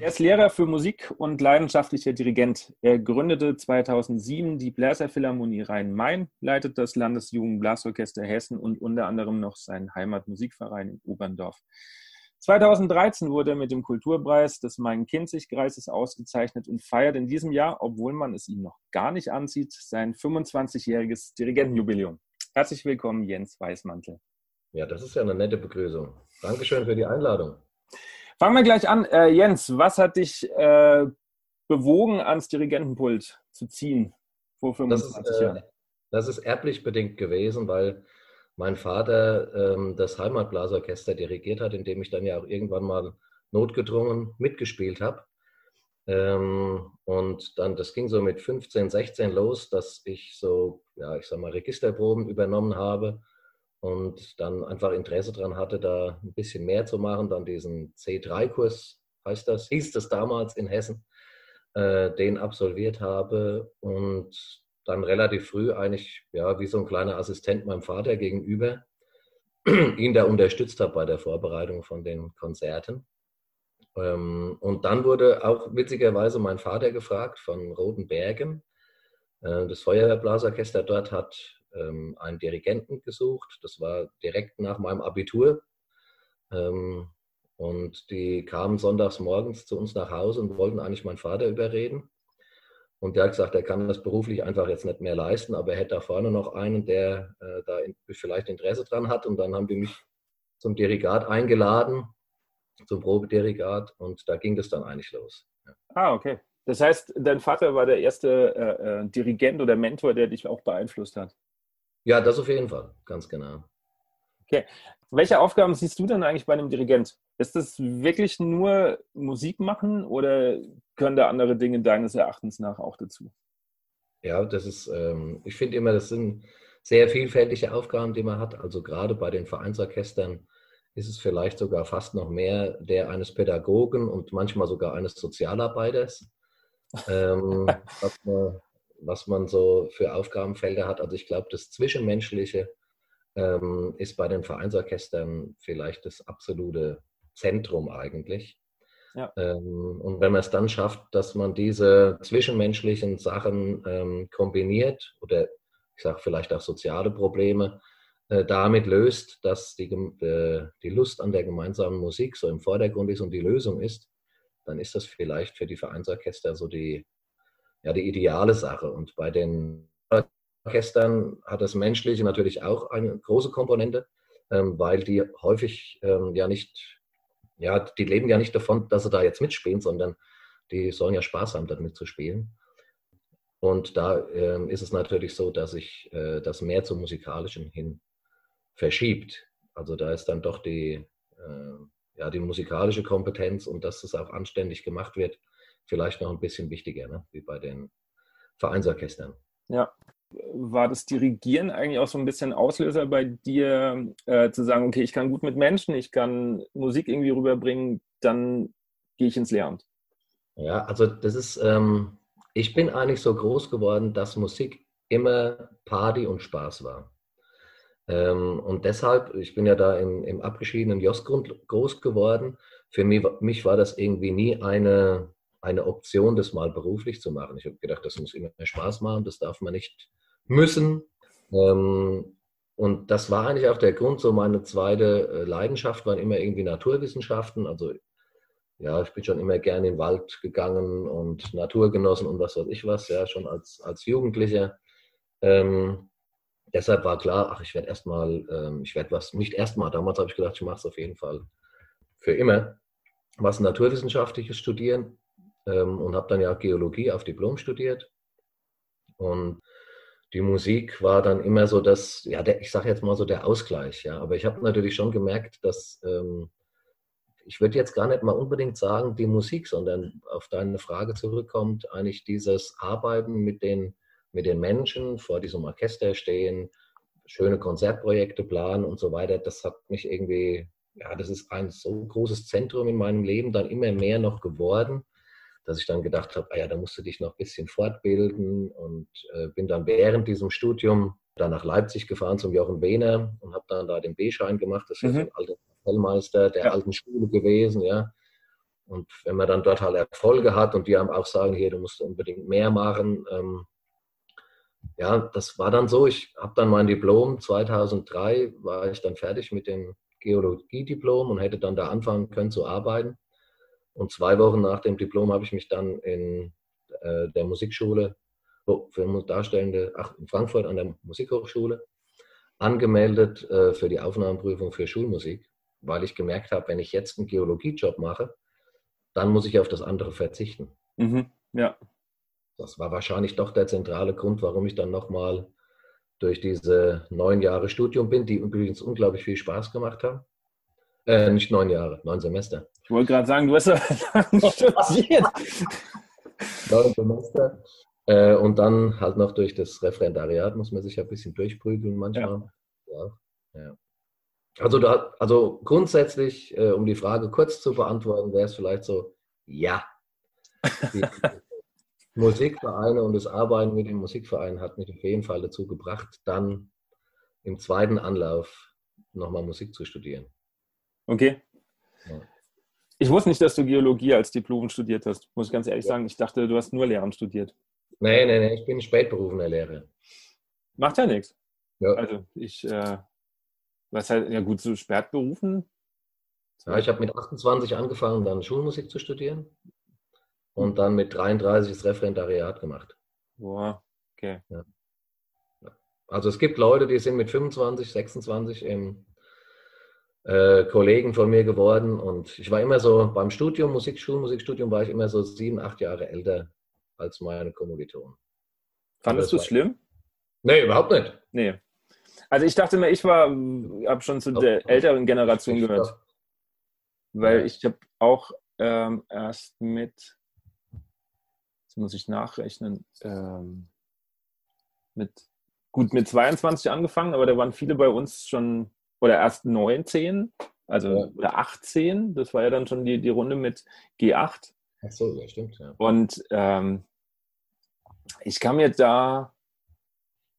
Er ist Lehrer für Musik und leidenschaftlicher Dirigent. Er gründete 2007 die Bläserphilharmonie Rhein-Main, leitet das Landesjugendblasorchester Hessen und unter anderem noch seinen Heimatmusikverein in Oberndorf. 2013 wurde er mit dem Kulturpreis des Main-Kinzig-Kreises ausgezeichnet und feiert in diesem Jahr, obwohl man es ihm noch gar nicht ansieht, sein 25-jähriges Dirigentenjubiläum. Herzlich willkommen, Jens Weißmantel. Ja, das ist ja eine nette Begrüßung. Dankeschön für die Einladung. Fangen wir gleich an. Äh, Jens, was hat dich äh, bewogen, ans Dirigentenpult zu ziehen vor 25 das ist, äh, Jahren? Das ist erblich bedingt gewesen, weil mein Vater ähm, das Heimatblasorchester dirigiert hat, in dem ich dann ja auch irgendwann mal notgedrungen mitgespielt habe. Ähm, und dann, das ging so mit 15, 16 los, dass ich so, ja, ich sag mal, Registerproben übernommen habe und dann einfach Interesse daran hatte, da ein bisschen mehr zu machen. Dann diesen C3-Kurs, heißt das, hieß das damals in Hessen, äh, den absolviert habe und dann relativ früh eigentlich, ja, wie so ein kleiner Assistent meinem Vater gegenüber, ihn da unterstützt habe bei der Vorbereitung von den Konzerten. Ähm, und dann wurde auch witzigerweise mein Vater gefragt von Roten Bergen. Äh, das Feuerwehrblasorchester dort hat ähm, einen Dirigenten gesucht. Das war direkt nach meinem Abitur. Ähm, und die kamen sonntags morgens zu uns nach Hause und wollten eigentlich meinen Vater überreden. Und der hat gesagt, er kann das beruflich einfach jetzt nicht mehr leisten, aber er hätte da vorne noch einen, der äh, da in, vielleicht Interesse dran hat. Und dann haben die mich zum Dirigat eingeladen, zum Probedirigat. Und da ging das dann eigentlich los. Ja. Ah, okay. Das heißt, dein Vater war der erste äh, äh Dirigent oder Mentor, der dich auch beeinflusst hat. Ja, das auf jeden Fall, ganz genau. Okay. Welche Aufgaben siehst du denn eigentlich bei einem Dirigent? Ist das wirklich nur Musik machen oder können da andere Dinge deines Erachtens nach auch dazu? Ja, das ist, ähm, ich finde immer, das sind sehr vielfältige Aufgaben, die man hat. Also gerade bei den Vereinsorchestern ist es vielleicht sogar fast noch mehr der eines Pädagogen und manchmal sogar eines Sozialarbeiters. ähm, was, man, was man so für Aufgabenfelder hat. Also ich glaube, das Zwischenmenschliche ähm, ist bei den Vereinsorchestern vielleicht das absolute Zentrum eigentlich. Ja. Ähm, und wenn man es dann schafft, dass man diese zwischenmenschlichen Sachen ähm, kombiniert oder ich sage vielleicht auch soziale Probleme äh, damit löst, dass die, äh, die Lust an der gemeinsamen Musik so im Vordergrund ist und die Lösung ist, dann ist das vielleicht für die Vereinsorchester so die, ja, die ideale Sache. Und bei den Orchestern hat das Menschliche natürlich auch eine große Komponente, ähm, weil die häufig ähm, ja nicht, ja, die leben ja nicht davon, dass sie da jetzt mitspielen, sondern die sollen ja Spaß haben, damit zu spielen. Und da ähm, ist es natürlich so, dass sich äh, das mehr zum Musikalischen hin verschiebt. Also da ist dann doch die, äh, ja, die musikalische Kompetenz und dass es auch anständig gemacht wird, vielleicht noch ein bisschen wichtiger, ne? wie bei den Vereinsorchestern. Ja. War das Dirigieren eigentlich auch so ein bisschen Auslöser bei dir, äh, zu sagen, okay, ich kann gut mit Menschen, ich kann Musik irgendwie rüberbringen, dann gehe ich ins Lehramt? Ja, also das ist, ähm, ich bin eigentlich so groß geworden, dass Musik immer Party und Spaß war. Ähm, und deshalb, ich bin ja da im, im abgeschiedenen Josgrund groß geworden. Für mich, mich war das irgendwie nie eine, eine Option, das mal beruflich zu machen. Ich habe gedacht, das muss immer mehr Spaß machen, das darf man nicht müssen. Ähm, und das war eigentlich auch der Grund, so meine zweite äh, Leidenschaft waren immer irgendwie Naturwissenschaften. Also ja, ich bin schon immer gerne in den Wald gegangen und Natur genossen und was weiß ich was, ja, schon als, als Jugendlicher. Ähm, deshalb war klar, ach, ich werde erstmal, ähm, ich werde was, nicht erstmal, damals habe ich gedacht, ich mache es auf jeden Fall für immer, was Naturwissenschaftliches studieren ähm, und habe dann ja Geologie auf Diplom studiert. Und die Musik war dann immer so das, ja, der, ich sage jetzt mal so der Ausgleich, ja. Aber ich habe natürlich schon gemerkt, dass ähm, ich würde jetzt gar nicht mal unbedingt sagen die Musik, sondern auf deine Frage zurückkommt, eigentlich dieses Arbeiten mit den, mit den Menschen, vor diesem Orchester stehen, schöne Konzertprojekte planen und so weiter. Das hat mich irgendwie, ja, das ist ein so großes Zentrum in meinem Leben dann immer mehr noch geworden, dass ich dann gedacht habe, ah ja, da musst du dich noch ein bisschen fortbilden und äh, bin dann während diesem Studium dann nach Leipzig gefahren zum Jochen Wehner und habe dann da den B-Schein gemacht. Das ist mhm. ein alter Kapellmeister der ja. alten Schule gewesen, ja. Und wenn man dann dort halt Erfolge hat und die haben auch sagen, hier, du musst unbedingt mehr machen, ähm, ja, das war dann so. Ich habe dann mein Diplom 2003, war ich dann fertig mit dem Geologiediplom und hätte dann da anfangen können zu arbeiten. Und zwei Wochen nach dem Diplom habe ich mich dann in äh, der Musikschule für Darstellende, ach, in Frankfurt an der Musikhochschule angemeldet äh, für die Aufnahmeprüfung für Schulmusik, weil ich gemerkt habe, wenn ich jetzt einen Geologiejob mache, dann muss ich auf das andere verzichten. Mhm, ja. Das war wahrscheinlich doch der zentrale Grund, warum ich dann nochmal durch diese neun Jahre Studium bin, die übrigens unglaublich viel Spaß gemacht haben. Äh, nicht neun Jahre, neun Semester. Ich wollte gerade sagen, du hast ja studiert. neun Semester. Äh, und dann halt noch durch das Referendariat muss man sich ein bisschen durchprügeln manchmal. Ja. ja, ja. Also, da, also grundsätzlich, äh, um die Frage kurz zu beantworten, wäre es vielleicht so, ja. Die Musikvereine und das Arbeiten mit dem Musikverein hat mich auf jeden Fall dazu gebracht, dann im zweiten Anlauf nochmal Musik zu studieren. Okay. Ja. Ich wusste nicht, dass du Geologie als Diplom studiert hast, muss ich ganz ehrlich ja. sagen. Ich dachte, du hast nur Lehramt studiert. Nee, nee, nee, ich bin spätberufener Lehrer. Macht ja nichts. Ja. Also ich, äh, was halt, ja gut, so spätberufen. Ja, ich habe mit 28 angefangen, dann Schulmusik zu studieren und dann mit 33 das Referendariat gemacht. Boah, okay. Ja. Also es gibt Leute, die sind mit 25, 26 im äh, Kollegen von mir geworden und ich war immer so beim Studium, Musik, Schulmusikstudium war ich immer so sieben, acht Jahre älter als meine Kommilitonen. Fandest du es schlimm? Nee, überhaupt nicht. Nee. Also ich dachte mir, ich war, habe schon zu der älteren Generation gehört. Weil ja. ich habe auch ähm, erst mit, jetzt muss ich nachrechnen, ähm, mit gut mit 22 angefangen, aber da waren viele bei uns schon, oder erst 19, also ja. oder 18, das war ja dann schon die, die Runde mit G8. Ach so, ja, stimmt. Ja. Und ähm, ich kam mir da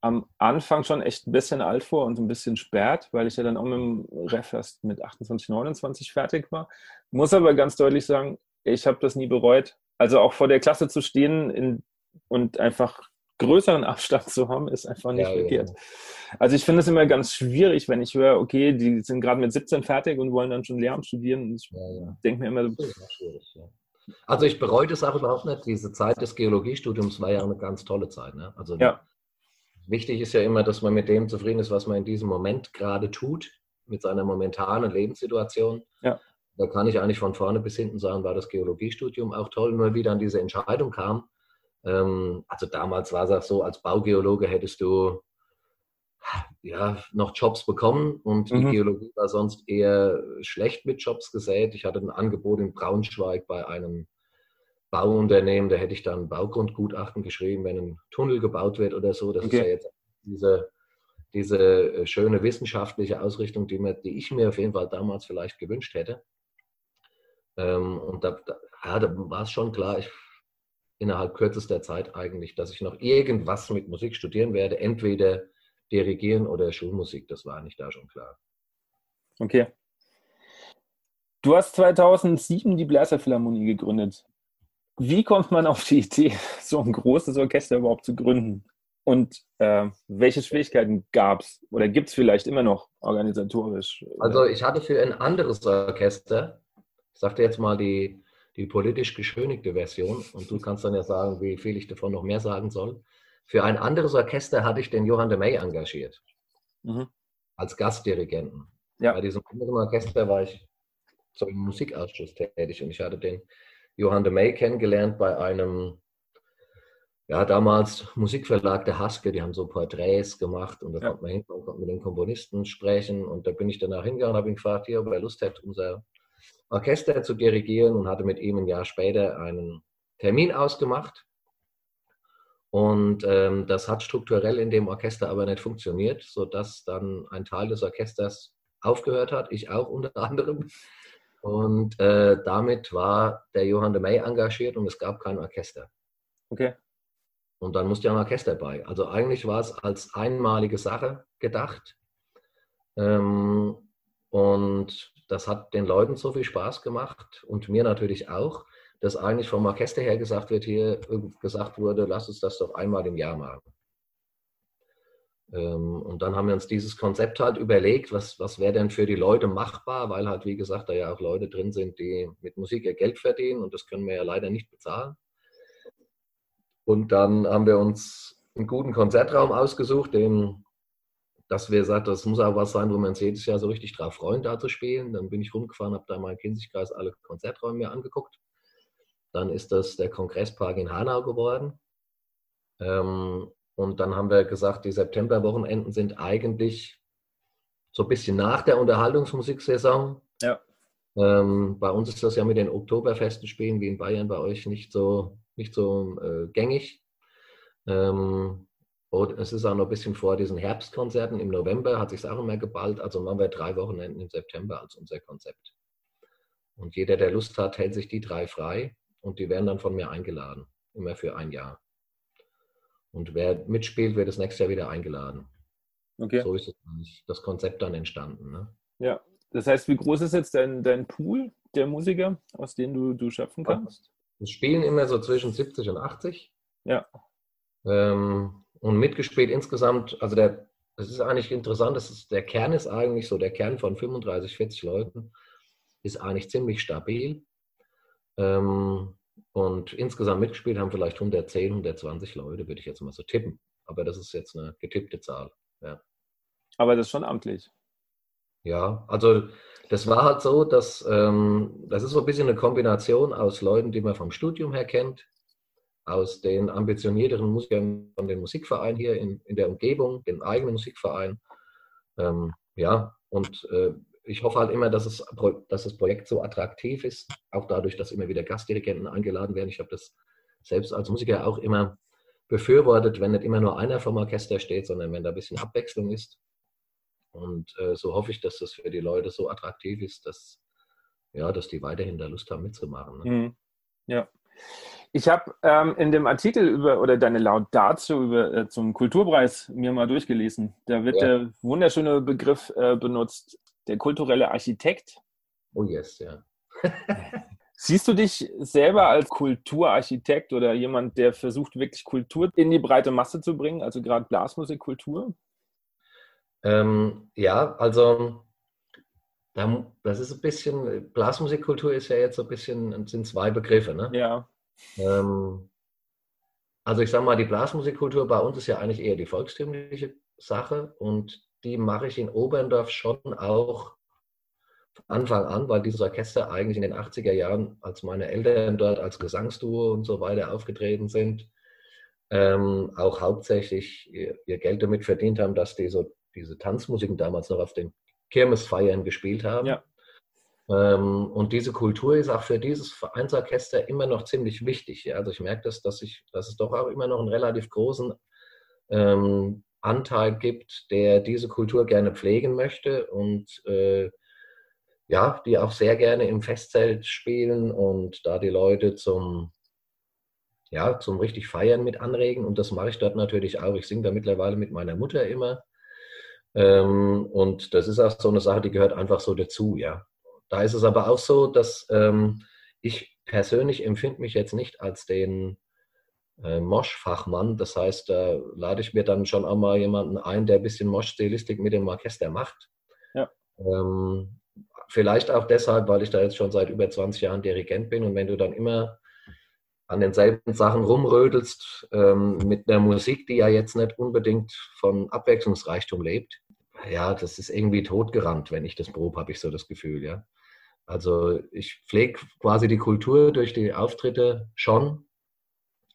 am Anfang schon echt ein bisschen alt vor und ein bisschen spät, weil ich ja dann auch mit dem Ref erst mit 28, 29 fertig war. Muss aber ganz deutlich sagen, ich habe das nie bereut. Also auch vor der Klasse zu stehen in, und einfach größeren Abstand zu haben, ist einfach nicht ja, verkehrt. Ja. Also ich finde es immer ganz schwierig, wenn ich höre, okay, die sind gerade mit 17 fertig und wollen dann schon Lehramt studieren. Und ich ja, denke mir immer, das ist schwierig, also ich bereue das auch überhaupt nicht. Diese Zeit des Geologiestudiums war ja eine ganz tolle Zeit. Ne? Also ja. wichtig ist ja immer, dass man mit dem zufrieden ist, was man in diesem Moment gerade tut, mit seiner momentanen Lebenssituation. Da kann ich eigentlich von vorne bis hinten sagen, war das Geologiestudium auch toll. Nur wie dann diese Entscheidung kam, also damals war es auch so, als Baugeologe hättest du ja, noch Jobs bekommen und mhm. die Geologie war sonst eher schlecht mit Jobs gesät. Ich hatte ein Angebot in Braunschweig bei einem Bauunternehmen, da hätte ich dann Baugrundgutachten geschrieben, wenn ein Tunnel gebaut wird oder so. Das okay. ist ja jetzt diese, diese äh, schöne wissenschaftliche Ausrichtung, die, mir, die ich mir auf jeden Fall damals vielleicht gewünscht hätte. Ähm, und da, da, ja, da war es schon klar, ich, innerhalb kürzester Zeit eigentlich, dass ich noch irgendwas mit Musik studieren werde. Entweder Dirigieren oder Schulmusik, das war nicht da schon klar. Okay. Du hast 2007 die Bläserphilharmonie gegründet. Wie kommt man auf die Idee, so ein großes Orchester überhaupt zu gründen? Und äh, welche Schwierigkeiten gab es oder gibt es vielleicht immer noch organisatorisch? Also ich hatte für ein anderes Orchester, ich sagte jetzt mal die, die politisch geschönigte Version und du kannst dann ja sagen, wie viel ich davon noch mehr sagen soll. Für ein anderes Orchester hatte ich den Johann de May engagiert. Mhm. Als Gastdirigenten. Ja. Bei diesem anderen Orchester war ich zum Musikausschuss tätig und ich hatte den Johann de May kennengelernt bei einem, ja, damals Musikverlag der Haske, die haben so Porträts gemacht und da ja. konnte man hinkommen, konnte mit den Komponisten sprechen und da bin ich danach hingegangen und habe ihn gefragt, hier, ob er Lust hat, unser Orchester zu dirigieren und hatte mit ihm ein Jahr später einen Termin ausgemacht. Und ähm, das hat strukturell in dem Orchester aber nicht funktioniert, sodass dann ein Teil des Orchesters aufgehört hat, ich auch unter anderem. Und äh, damit war der Johann de May engagiert und es gab kein Orchester. Okay. Und dann musste ja ein Orchester bei. Also eigentlich war es als einmalige Sache gedacht. Ähm, und das hat den Leuten so viel Spaß gemacht und mir natürlich auch, dass eigentlich vom Orchester her gesagt wird, hier gesagt wurde, lass uns das doch einmal im Jahr machen. Ähm, und dann haben wir uns dieses Konzept halt überlegt, was, was wäre denn für die Leute machbar, weil halt, wie gesagt, da ja auch Leute drin sind, die mit Musik ihr Geld verdienen und das können wir ja leider nicht bezahlen. Und dann haben wir uns einen guten Konzertraum ausgesucht, den, dass wir gesagt das muss auch was sein, wo wir uns jedes Jahr so richtig drauf freuen, da zu spielen. Dann bin ich rumgefahren, habe da mal im Kinzigkreis alle Konzerträume mir angeguckt. Dann ist das der Kongresspark in Hanau geworden. Ähm, und dann haben wir gesagt, die Septemberwochenenden sind eigentlich so ein bisschen nach der Unterhaltungsmusiksaison. Ja. Ähm, bei uns ist das ja mit den Oktoberfesten spielen wie in Bayern bei euch nicht so, nicht so äh, gängig. Ähm, und es ist auch noch ein bisschen vor diesen Herbstkonzerten. Im November hat sich auch immer geballt. Also machen wir drei Wochenenden im September als unser Konzept. Und jeder, der Lust hat, hält sich die drei frei und die werden dann von mir eingeladen. Immer für ein Jahr. Und wer mitspielt, wird das nächste Jahr wieder eingeladen. Okay. So ist das Konzept dann entstanden. Ne? Ja, das heißt, wie groß ist jetzt dein, dein Pool der Musiker, aus denen du, du schöpfen kannst? Wir spielen immer so zwischen 70 und 80. Ja. Ähm, und mitgespielt insgesamt, also der, das ist eigentlich interessant, das ist, der Kern ist eigentlich so, der Kern von 35, 40 Leuten ist eigentlich ziemlich stabil. Ähm, und insgesamt mitgespielt haben vielleicht 110, 120 Leute, würde ich jetzt mal so tippen. Aber das ist jetzt eine getippte Zahl. Ja. Aber das ist schon amtlich. Ja, also das war halt so, dass ähm, das ist so ein bisschen eine Kombination aus Leuten, die man vom Studium her kennt, aus den ambitionierteren Musikern von den Musikvereinen hier in, in der Umgebung, den eigenen Musikverein. Ähm, ja, und äh, ich hoffe halt immer, dass, es, dass das Projekt so attraktiv ist, auch dadurch, dass immer wieder Gastdirigenten eingeladen werden. Ich habe das selbst als Musiker auch immer befürwortet, wenn nicht immer nur einer vom Orchester steht, sondern wenn da ein bisschen Abwechslung ist. Und äh, so hoffe ich, dass das für die Leute so attraktiv ist, dass, ja, dass die weiterhin da Lust haben mitzumachen. Ne? Mhm. Ja. Ich habe ähm, in dem Artikel über oder deine Laudatio über, äh, zum Kulturpreis mir mal durchgelesen. Da wird ja. der wunderschöne Begriff äh, benutzt, der kulturelle Architekt. Oh yes, ja. Siehst du dich selber als Kulturarchitekt oder jemand, der versucht, wirklich Kultur in die breite Masse zu bringen, also gerade Blasmusikkultur? Ähm, ja, also das ist ein bisschen, Blasmusikkultur ist ja jetzt so ein bisschen, sind zwei Begriffe, ne? Ja. Ähm, also ich sage mal, die Blasmusikkultur bei uns ist ja eigentlich eher die volkstümliche Sache und die mache ich in Oberndorf schon auch von Anfang an, weil dieses Orchester eigentlich in den 80er Jahren, als meine Eltern dort als Gesangsduo und so weiter aufgetreten sind, ähm, auch hauptsächlich ihr, ihr, Geld damit verdient haben, dass die so diese Tanzmusiken damals noch auf den Kirmesfeiern gespielt haben. Ja. Ähm, und diese Kultur ist auch für dieses Vereinsorchester immer noch ziemlich wichtig. Also ich merke das, dass, ich, dass es doch auch immer noch einen relativ großen ähm, Anteil gibt, der diese Kultur gerne pflegen möchte und äh, ja, die auch sehr gerne im Festzelt spielen und da die Leute zum, ja, zum richtig Feiern mit anregen. Und das mache ich dort natürlich auch. Ich singe da mittlerweile mit meiner Mutter immer. Ähm, und das ist auch so eine Sache, die gehört einfach so dazu, ja. Da ist es aber auch so, dass ähm, ich persönlich empfinde mich jetzt nicht als den äh, Mosch-Fachmann. Das heißt, da lade ich mir dann schon auch mal jemanden ein, der ein bisschen Mosch-Stilistik mit dem Orchester macht. Ja. Ähm, vielleicht auch deshalb, weil ich da jetzt schon seit über 20 Jahren Dirigent bin und wenn du dann immer an denselben Sachen rumrödelst, ähm, mit einer Musik, die ja jetzt nicht unbedingt von Abwechslungsreichtum lebt, ja, das ist irgendwie totgerannt, wenn ich das probe, habe ich so das Gefühl, ja. Also ich pflege quasi die Kultur durch die Auftritte schon,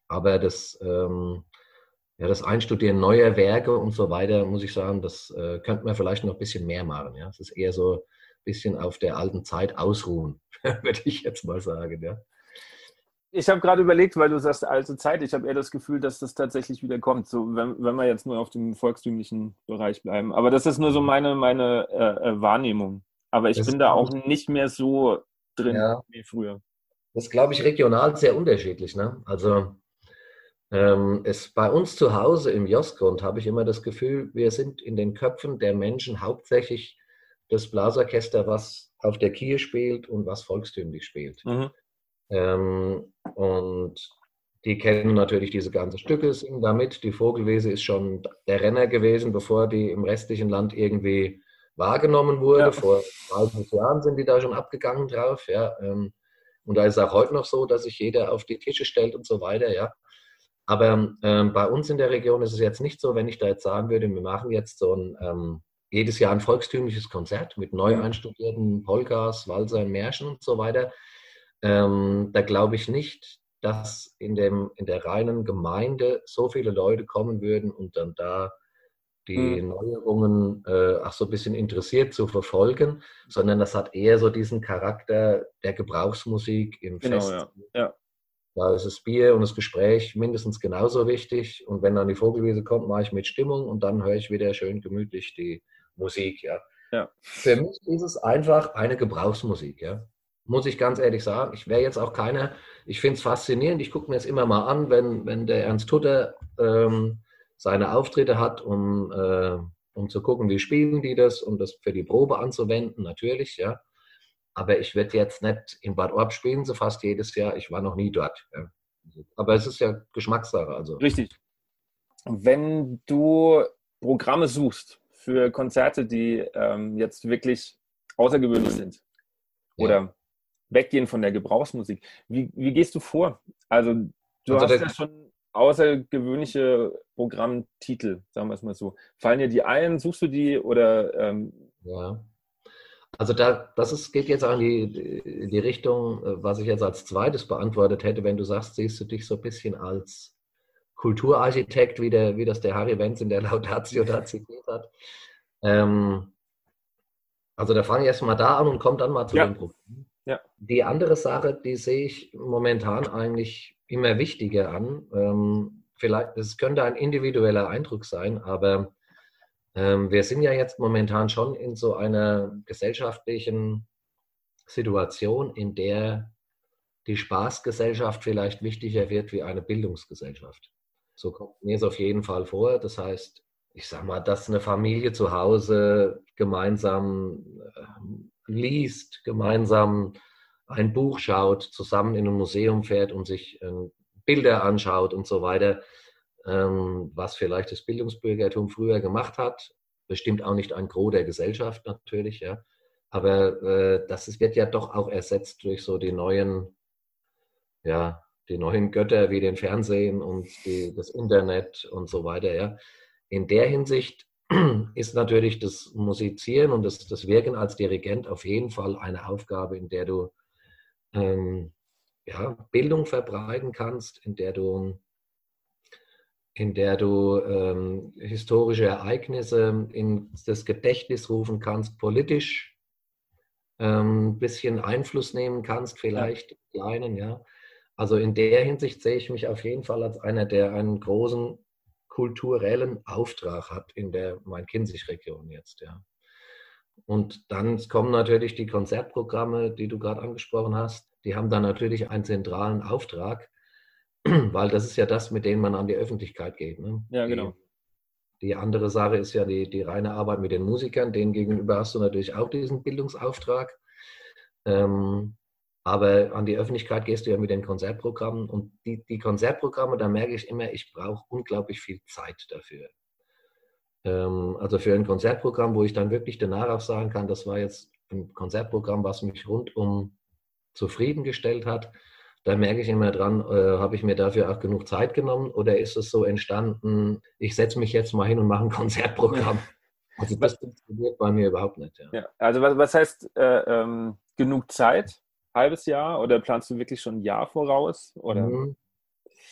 aber das, ähm, ja, das Einstudieren neuer Werke und so weiter, muss ich sagen, das äh, könnte man vielleicht noch ein bisschen mehr machen. Ja? Es ist eher so bisschen auf der alten Zeit ausruhen, würde ich jetzt mal sagen. Ja. Ich habe gerade überlegt, weil du sagst alte Zeit, ich habe eher das Gefühl, dass das tatsächlich wieder kommt, so wenn, wenn wir jetzt nur auf dem volkstümlichen Bereich bleiben. Aber das ist nur so meine, meine äh, äh Wahrnehmung. Aber ich das bin da auch nicht mehr so drin ja. wie früher. Das ist, glaube ich, regional sehr unterschiedlich. Ne? Also ähm, es, bei uns zu Hause im Josgrund habe ich immer das Gefühl, wir sind in den Köpfen der Menschen hauptsächlich das Blasorchester, was auf der Kiel spielt und was volkstümlich spielt. Mhm. Ähm, und die kennen natürlich diese ganzen Stücke, singen damit. Die Vogelwese ist schon der Renner gewesen, bevor die im restlichen Land irgendwie wahrgenommen wurde. Ja. Vor 30 Jahren sind die da schon abgegangen drauf. Ja. Ähm, und da ist es auch heute noch so, dass sich jeder auf die Tische stellt und so weiter. Ja. Aber ähm, bei uns in der Region ist es jetzt nicht so, wenn ich da jetzt sagen würde, wir machen jetzt so ein ähm, jedes Jahr ein volkstümliches Konzert mit neu einstudierten Polkas, Walsern, Märchen und so weiter. Ähm, da glaube ich nicht, dass in, dem, in der reinen Gemeinde so viele Leute kommen würden und dann da die mhm. Neuerungen äh, auch so ein bisschen interessiert zu verfolgen, sondern das hat eher so diesen Charakter der Gebrauchsmusik im genau, Fest. Ja. ja. Da ist das Bier und das Gespräch mindestens genauso wichtig. Und wenn dann die Vogelwiese kommt, mache ich mit Stimmung und dann höre ich wieder schön gemütlich die Musik. Ja. ja. Für mich ist es einfach eine Gebrauchsmusik. Ja. Muss ich ganz ehrlich sagen. Ich wäre jetzt auch keiner, ich finde es faszinierend. Ich gucke mir es immer mal an, wenn, wenn der Ernst Tutter ähm, seine Auftritte hat, um, äh, um zu gucken, wie spielen die das, um das für die Probe anzuwenden, natürlich, ja. Aber ich werde jetzt nicht in Bad Orb spielen, so fast jedes Jahr. Ich war noch nie dort. Ja. Aber es ist ja Geschmackssache. Also. Richtig. Wenn du Programme suchst für Konzerte, die ähm, jetzt wirklich außergewöhnlich sind oder ja. Weggehen von der Gebrauchsmusik, wie, wie gehst du vor? Also du also hast ja schon außergewöhnliche Programmtitel, sagen wir es mal so. Fallen dir die ein? Suchst du die oder? Ähm, ja. Also da, das ist, geht jetzt auch in die, die Richtung, äh, was ich jetzt als zweites beantwortet hätte, wenn du sagst, siehst du dich so ein bisschen als Kulturarchitekt, wie, der, wie das der Harry Wenz in der Laudatio da zitiert hat. Ähm, also da fange ich erstmal da an und komme dann mal zu ja. dem Problem. Ja. Die andere Sache, die sehe ich momentan eigentlich immer wichtiger an. Ähm, vielleicht, es könnte ein individueller Eindruck sein, aber ähm, wir sind ja jetzt momentan schon in so einer gesellschaftlichen Situation, in der die Spaßgesellschaft vielleicht wichtiger wird wie eine Bildungsgesellschaft. So kommt mir es auf jeden Fall vor. Das heißt, ich sag mal, dass eine Familie zu Hause gemeinsam äh, liest, gemeinsam ein Buch schaut, zusammen in ein Museum fährt und sich äh, Bilder anschaut und so weiter, ähm, was vielleicht das Bildungsbürgertum früher gemacht hat. Bestimmt auch nicht ein Gros der Gesellschaft natürlich, ja. Aber äh, das wird ja doch auch ersetzt durch so die neuen, ja, die neuen Götter wie den Fernsehen und die, das Internet und so weiter, ja. In der Hinsicht ist natürlich das Musizieren und das, das Wirken als Dirigent auf jeden Fall eine Aufgabe, in der du ähm, ja, Bildung verbreiten kannst, in der du, in der du ähm, historische Ereignisse in das Gedächtnis rufen kannst, politisch ein ähm, bisschen Einfluss nehmen kannst, vielleicht ja. kleinen, ja. Also in der Hinsicht sehe ich mich auf jeden Fall als einer, der einen großen kulturellen Auftrag hat in der Main-Kinzig-Region jetzt, ja. Und dann kommen natürlich die Konzertprogramme, die du gerade angesprochen hast. Die haben dann natürlich einen zentralen Auftrag, weil das ist ja das, mit dem man an die Öffentlichkeit geht. Ne? Ja, genau. Die, die, andere Sache ist ja die, die reine Arbeit mit den Musikern. Denen gegenüber hast du natürlich auch diesen Bildungsauftrag. Ähm, aber an die Öffentlichkeit gehst du ja mit den Konzertprogrammen. Und die, die Konzertprogramme, da merke ich immer, ich brauche unglaublich viel Zeit dafür. Ähm, also für ein Konzertprogramm, wo ich dann wirklich danach auch sagen kann, das war jetzt ein Konzertprogramm, was mich rundum zufriedengestellt hat. Da merke ich immer dran, äh, habe ich mir dafür auch genug Zeit genommen oder ist es so entstanden, ich setze mich jetzt mal hin und mache ein Konzertprogramm. Also das funktioniert bei mir überhaupt nicht. Ja. ja also was, was heißt äh, ähm, genug Zeit? Halbes Jahr oder planst du wirklich schon ein Jahr voraus? Oder? Mhm.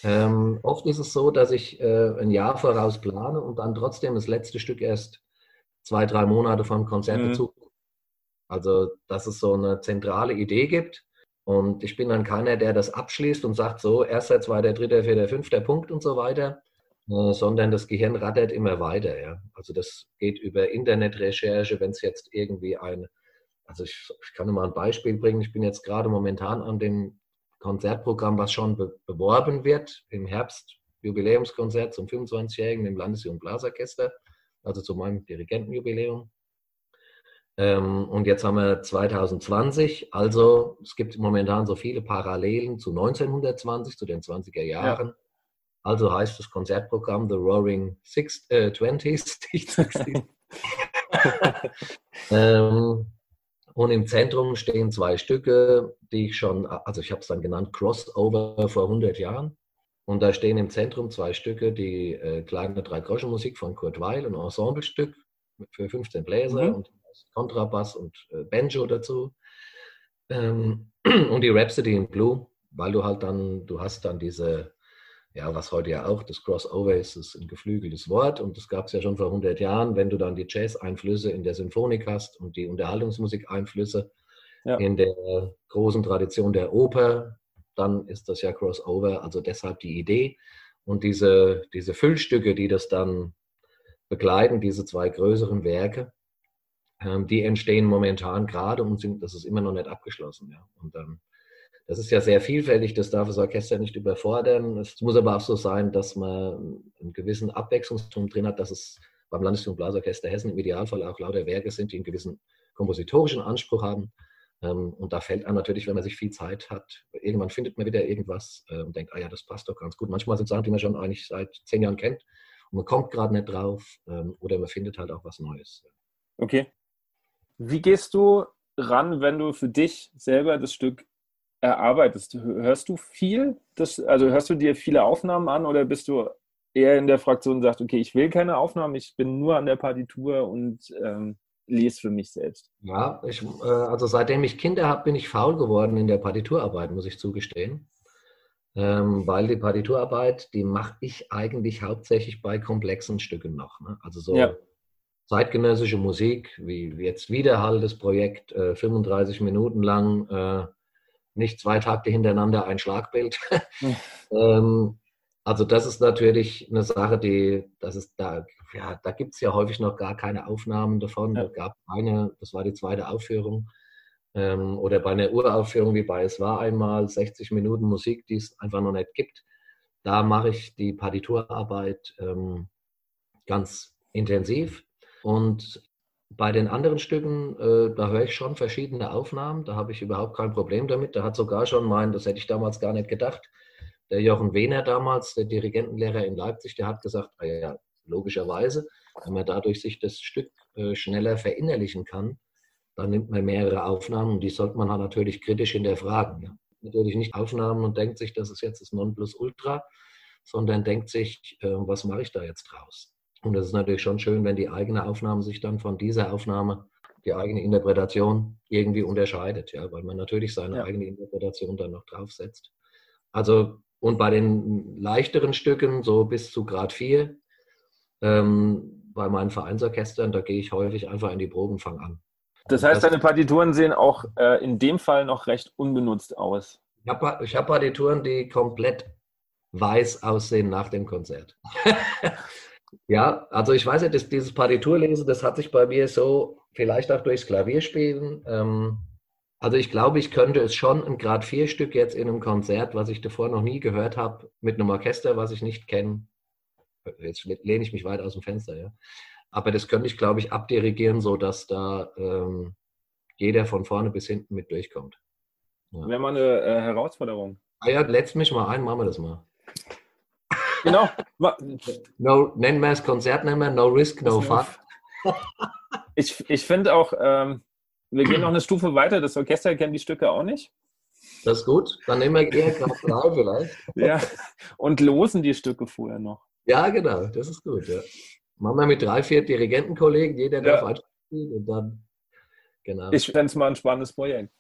Ähm, oft ist es so, dass ich äh, ein Jahr voraus plane und dann trotzdem das letzte Stück erst zwei, drei Monate vor dem Konzertbezug mhm. Also, dass es so eine zentrale Idee gibt. Und ich bin dann keiner, der das abschließt und sagt, so, erster, zweiter, dritter, vierter, fünfter Punkt und so weiter, äh, sondern das Gehirn rattert immer weiter. Ja. Also das geht über Internetrecherche, wenn es jetzt irgendwie ein, also ich, ich kann mal ein Beispiel bringen, ich bin jetzt gerade momentan an dem Konzertprogramm, was schon be beworben wird im Herbst, Jubiläumskonzert zum 25-Jährigen im Landesjugend Blasorchester, also zu meinem Dirigentenjubiläum. Ähm, und jetzt haben wir 2020, also es gibt momentan so viele Parallelen zu 1920, zu den 20er Jahren. Ja. Also heißt das Konzertprogramm The Roaring Six, äh, Twenties, ähm, und im Zentrum stehen zwei Stücke, die ich schon, also ich habe es dann genannt, Crossover vor 100 Jahren. Und da stehen im Zentrum zwei Stücke, die äh, kleine Drei-Groschen-Musik von Kurt Weil, ein Ensemblestück für 15 Bläser mhm. und Kontrabass und äh, Banjo dazu. Ähm, und die Rhapsody in Blue, weil du halt dann, du hast dann diese, ja, was heute ja auch, das Crossover ist, ist ein geflügeltes Wort und das gab es ja schon vor 100 Jahren, wenn du dann die Jazz-Einflüsse in der Sinfonik hast und die Unterhaltungsmusik-Einflüsse ja. in der großen Tradition der Oper, dann ist das ja Crossover, also deshalb die Idee. Und diese, diese Füllstücke, die das dann begleiten, diese zwei größeren Werke, ähm, die entstehen momentan gerade und sind, das ist immer noch nicht abgeschlossen. Ja. Und ähm, das ist ja sehr vielfältig, das darf das Orchester nicht überfordern. Es muss aber auch so sein, dass man einen gewissen Abwechslungstum drin hat, dass es beim Landesjugend Blasorchester Hessen im Idealfall auch lauter Werke sind, die einen gewissen kompositorischen Anspruch haben. Ähm, und da fällt einem natürlich, wenn man sich viel Zeit hat, irgendwann findet man wieder irgendwas äh, und denkt, ah ja, das passt doch ganz gut. Manchmal sind Sachen, die man schon eigentlich seit zehn Jahren kennt und man kommt gerade nicht drauf ähm, oder man findet halt auch was Neues. Okay. Wie gehst du ran, wenn du für dich selber das Stück erarbeitest? Hörst du viel? Das, also hörst du dir viele Aufnahmen an oder bist du eher in der Fraktion und sagst, okay, ich will keine Aufnahmen, ich bin nur an der Partitur und ähm, lese für mich selbst? Ja, ich, äh, also seitdem ich Kinder habe, bin ich faul geworden in der Partiturarbeit, muss ich zugestehen. Ähm, weil die Partiturarbeit, die mache ich eigentlich hauptsächlich bei komplexen Stücken noch. Ne? Also so ja zeitgenössische Musik, wie jetzt Widerhall, das Projekt, äh, 35 Minuten lang, äh, nicht zwei Takte hintereinander ein Schlagbild. ähm, also das ist natürlich eine Sache, die, das ist da, ja, da gibt es ja häufig noch gar keine Aufnahmen davon. Ja. Da gab eine, das war die zweite Aufführung. Ähm, oder bei einer Uraufführung wie bei Es war einmal 60 Minuten Musik, die es einfach noch nicht gibt. Da mache ich die Partiturarbeit ähm, ganz intensiv. Und bei den anderen Stücken, äh, da höre ich schon verschiedene Aufnahmen, da habe ich überhaupt kein Problem damit. Da hat sogar schon mein, das hätte ich damals gar nicht gedacht, der Jochen Wehner damals, der Dirigentenlehrer in Leipzig, der hat gesagt, ah ja, logischerweise, wenn man dadurch sich das Stück äh, schneller verinnerlichen kann, dann nimmt man mehrere Aufnahmen und die sollte man halt natürlich kritisch hinterfragen. Ja. Natürlich nicht Aufnahmen und denkt sich, das ist jetzt das Nonplusultra, sondern denkt sich, äh, was mache ich da jetzt draus? Und es ist natürlich schon schön, wenn die eigene Aufnahme sich dann von dieser Aufnahme, die eigene Interpretation irgendwie unterscheidet, ja, weil man natürlich seine ja. eigene Interpretation dann noch draufsetzt. Also, und bei den leichteren Stücken, so bis zu Grad 4, ähm, bei meinen Vereinsorchestern, da gehe ich häufig einfach in die Proben und fange an. Das heißt, das, deine Partituren sehen auch äh, in dem Fall noch recht unbenutzt aus. Ich habe hab Partituren, die komplett weiß aussehen nach dem Konzert. Ja, also ich weiß ja, dass dieses Partiturlesen, das hat sich bei mir so, vielleicht auch durchs Klavierspielen. Ähm, also ich glaube, ich könnte es schon ein Grad 4 Stück jetzt in einem Konzert, was ich davor noch nie gehört habe, mit einem Orchester, was ich nicht kenne. Jetzt lehne ich mich weit aus dem Fenster, ja. Aber das könnte ich, glaube ich, abdirigieren, sodass da ähm, jeder von vorne bis hinten mit durchkommt. Ja. Wäre mal eine äh, Herausforderung. Ah ja, letzt mich mal ein, machen wir das mal. Genau. No, nennen wir es Konzert, nennen wir No Risk, No Fun. Ich, ich finde auch, ähm, wir gehen noch eine Stufe weiter. Das Orchester kennt die Stücke auch nicht. Das ist gut. Dann nehmen wir eher Grad 3 vielleicht. Ja, und losen die Stücke vorher noch. Ja, genau. Das ist gut. Ja. Machen wir mit drei, vier Dirigentenkollegen. Jeder darf ja. spielen und dann. Genau. Ich fände es mal ein spannendes Projekt.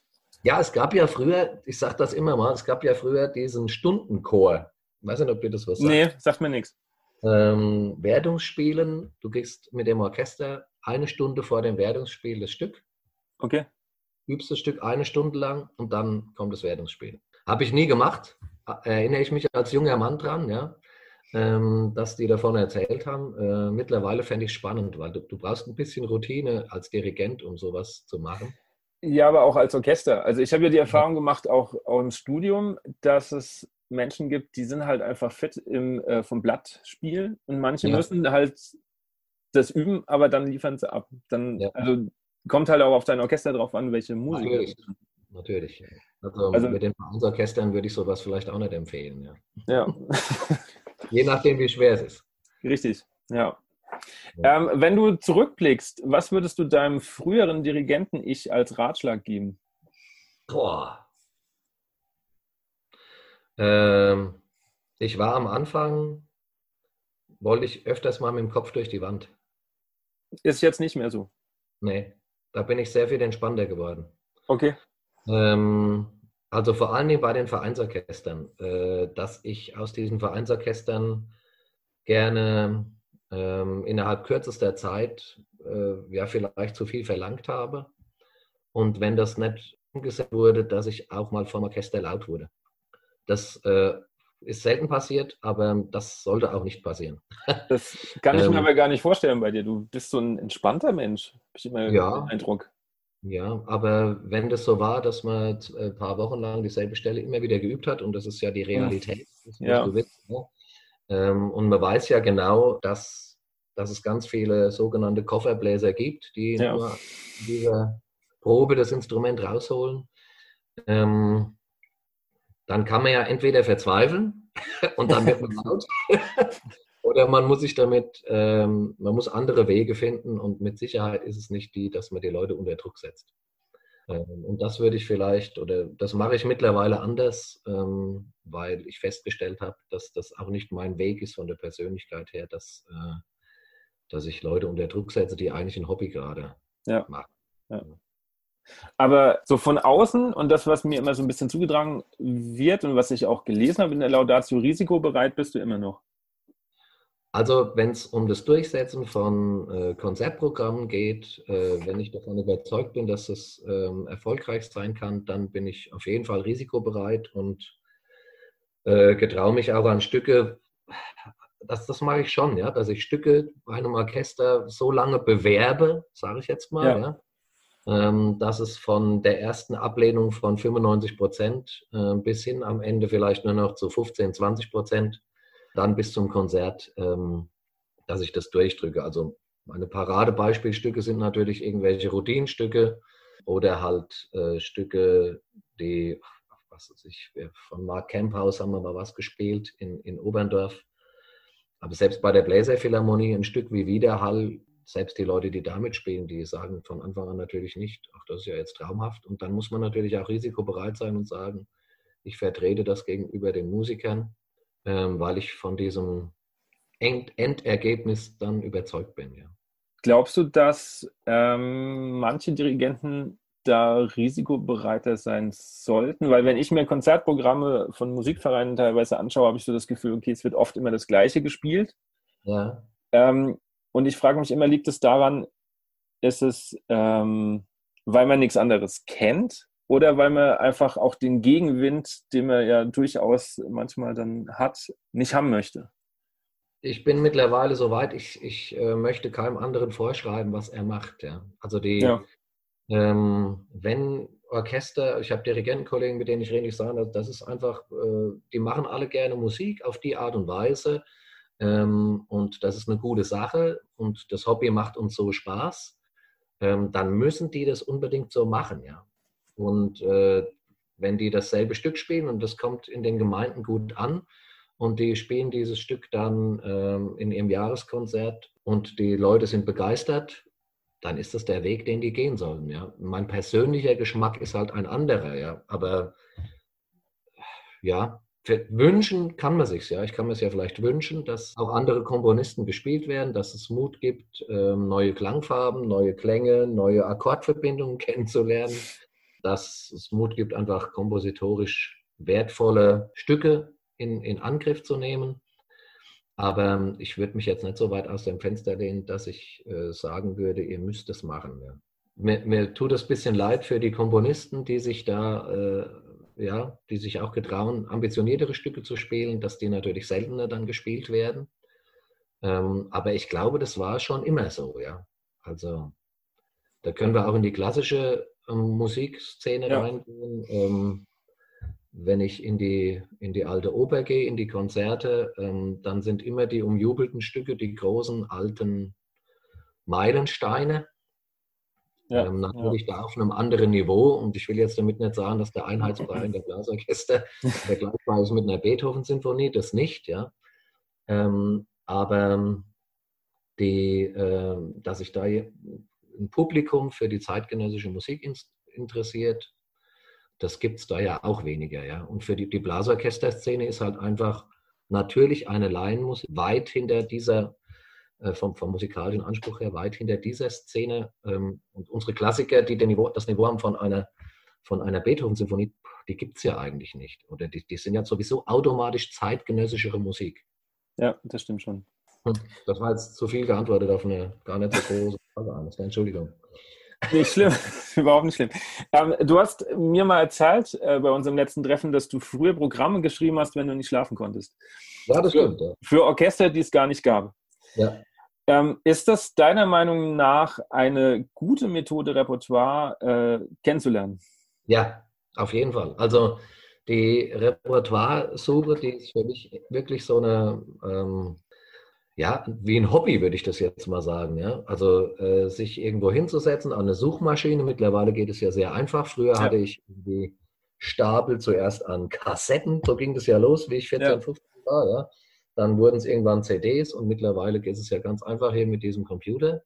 Ja, es gab ja früher, ich sage das immer mal, es gab ja früher diesen Stundenchor. Ich weiß nicht, ob dir das was sagt. Nee, sagt mir nichts. Ähm, Wertungsspielen, du gehst mit dem Orchester eine Stunde vor dem Wertungsspiel das Stück. Okay. übst das Stück eine Stunde lang und dann kommt das Wertungsspiel. Habe ich nie gemacht, erinnere ich mich als junger Mann dran, ja, ähm, dass die davon erzählt haben. Äh, mittlerweile fände ich es spannend, weil du, du brauchst ein bisschen Routine als Dirigent, um sowas zu machen. Ja, aber auch als Orchester. Also ich habe ja die Erfahrung gemacht, auch, auch im Studium, dass es Menschen gibt, die sind halt einfach fit im äh, vom Blatt spielen und manche ja. müssen halt das üben, aber dann liefern sie ab. Dann, ja. also kommt halt auch auf dein Orchester drauf an, welche Musik. Natürlich. Natürlich. Also, also, mit den Vereinsorchestern würde ich sowas vielleicht auch nicht empfehlen. Ja. ja. Je nachdem, wie schwer es ist. Richtig, ja. ja. Ähm, wenn du zurückblickst, was würdest du deinem früheren Dirigenten-Ich als Ratschlag geben? Boah. Ähm, ich war am Anfang, wollte ich öfters mal mit dem Kopf durch die Wand. Ist jetzt nicht mehr so. Nee, da bin ich sehr viel entspannter geworden. Okay. Ähm, also vor allen Dingen bei den Vereinsorchestern, äh, dass ich aus diesen Vereinsorchestern gerne ähm, innerhalb kürzester Zeit äh, ja vielleicht zu viel verlangt habe. Und wenn das nicht umgesetzt wurde, dass ich auch mal vom Orchester laut wurde. Das äh, ist selten passiert, aber das sollte auch nicht passieren. Das kann ich mir ähm, aber gar nicht vorstellen bei dir. Du bist so ein entspannter Mensch, habe ich immer ja, den Eindruck. Ja, aber wenn das so war, dass man ein paar Wochen lang dieselbe Stelle immer wieder geübt hat, und das ist ja die Realität, das ja. du wissen, ne? ähm, und man weiß ja genau, dass, dass es ganz viele sogenannte Kofferbläser gibt, die ja. nur in dieser Probe das Instrument rausholen. Ähm, dann kann man ja entweder verzweifeln und dann wird man laut. Oder man muss sich damit, ähm, man muss andere Wege finden und mit Sicherheit ist es nicht die, dass man die Leute unter Druck setzt. Ähm, und das würde ich vielleicht, oder das mache ich mittlerweile anders, ähm, weil ich festgestellt habe, dass das auch nicht mein Weg ist von der Persönlichkeit her, dass, äh, dass ich Leute unter Druck setze, die eigentlich ein Hobby gerade ja. machen. Ja. Aber so von außen und das, was mir immer so ein bisschen zugetragen wird und was ich auch gelesen habe in der Laudatio, risikobereit bist du immer noch. Also wenn es um das Durchsetzen von äh, Konzertprogrammen geht, äh, wenn ich davon überzeugt bin, dass es ähm, erfolgreich sein kann, dann bin ich auf jeden Fall risikobereit und äh, getraue mich auch an Stücke, das, das mache ich schon, ja, dass ich Stücke bei einem Orchester so lange bewerbe, sage ich jetzt mal, ja. ja dass es von der ersten Ablehnung von 95 Prozent äh, bis hin am Ende vielleicht nur noch zu 15, 20 Prozent dann bis zum Konzert, ähm, dass ich das durchdrücke. Also meine Paradebeispielstücke sind natürlich irgendwelche Routinenstücke oder halt äh, Stücke, die, was weiß ich, von Mark Camphaus haben wir mal was gespielt in, in Oberndorf. Aber selbst bei der Bläserphilharmonie ein Stück wie Widerhall, selbst die Leute, die damit spielen, die sagen von Anfang an natürlich nicht, ach, das ist ja jetzt traumhaft. Und dann muss man natürlich auch risikobereit sein und sagen, ich vertrete das gegenüber den Musikern ähm, weil ich von diesem End Endergebnis dann überzeugt bin. Ja. Glaubst du, dass ähm, manche Dirigenten da risikobereiter sein sollten? Weil wenn ich mir Konzertprogramme von Musikvereinen teilweise anschaue, habe ich so das Gefühl, okay, es wird oft immer das Gleiche gespielt. Ja. Ähm, und ich frage mich immer, liegt es daran, ist es, ähm, weil man nichts anderes kennt oder weil man einfach auch den Gegenwind, den man ja durchaus manchmal dann hat, nicht haben möchte? Ich bin mittlerweile so weit, ich, ich äh, möchte keinem anderen vorschreiben, was er macht. Ja. Also die, ja. ähm, wenn Orchester, ich habe Dirigentenkollegen, mit denen ich rede, ich sage, das ist einfach, äh, die machen alle gerne Musik auf die Art und Weise. Ähm, und das ist eine gute Sache und das Hobby macht uns so Spaß. Ähm, dann müssen die das unbedingt so machen, ja. Und äh, wenn die dasselbe Stück spielen und das kommt in den Gemeinden gut an und die spielen dieses Stück dann ähm, in ihrem Jahreskonzert und die Leute sind begeistert, dann ist das der Weg, den die gehen sollen. Ja. Mein persönlicher Geschmack ist halt ein anderer, ja. Aber ja, wünschen kann man sich ja. Ich kann mir es ja vielleicht wünschen, dass auch andere Komponisten gespielt werden, dass es Mut gibt, ähm, neue Klangfarben, neue Klänge, neue Akkordverbindungen kennenzulernen, dass es Mut gibt, einfach kompositorisch wertvolle Stücke in, in Angriff zu nehmen. Aber ähm, ich würde mich jetzt nicht so weit aus dem Fenster lehnen, dass ich äh, sagen würde, ihr müsst es machen. Mir, mir, tut es ein bisschen leid für die Komponisten, die sich da, äh, ja, die sich auch getrauen, ambitioniertere Stücke zu spielen, dass die natürlich seltener dann gespielt werden. Ähm, aber ich glaube, das war schon immer so, ja. Also da können wir auch in die klassische ähm, Musikszene ja. reingehen. Ähm, wenn ich in die, in die alte Oper gehe, in die Konzerte, ähm, dann sind immer die umjubelten Stücke die großen alten Meilensteine. Ja, ähm, natürlich ja. da auf einem anderen Niveau. Und ich will jetzt damit nicht sagen, dass der Einheitsbrei in der Blasorchester vergleichbar ist mit einer Beethoven-Sinfonie, das nicht, ja. Ähm, aber die, äh, dass sich da ein Publikum für die zeitgenössische Musik interessiert, das gibt es da ja auch weniger. Ja? Und für die, die Blasorchesterszene ist halt einfach natürlich eine Laienmusik weit hinter dieser, vom, vom musikalischen Anspruch her, weit hinter dieser Szene. Ähm, und unsere Klassiker, die Niveau, das Niveau haben von einer, von einer Beethoven-Symphonie, die gibt es ja eigentlich nicht. Oder die, die sind ja sowieso automatisch zeitgenössischere Musik. Ja, das stimmt schon. Hm, das war jetzt zu viel geantwortet auf eine gar nicht so große Frage. Entschuldigung. Nicht schlimm, überhaupt nicht schlimm. Ähm, du hast mir mal erzählt äh, bei unserem letzten Treffen, dass du früher Programme geschrieben hast, wenn du nicht schlafen konntest. Ja, das stimmt. Ja. Für Orchester, die es gar nicht gab. Ja. Ähm, ist das deiner Meinung nach eine gute Methode, Repertoire äh, kennenzulernen? Ja, auf jeden Fall. Also die Repertoire-Suche, die ist für mich wirklich so eine ähm, ja, wie ein Hobby würde ich das jetzt mal sagen. Ja? Also äh, sich irgendwo hinzusetzen an eine Suchmaschine. Mittlerweile geht es ja sehr einfach. Früher ja. hatte ich die Stapel zuerst an Kassetten. So ging das ja los, wie ich 14, ja. 15 war. Ja? Dann wurden es irgendwann CDs und mittlerweile geht es ja ganz einfach hier mit diesem Computer.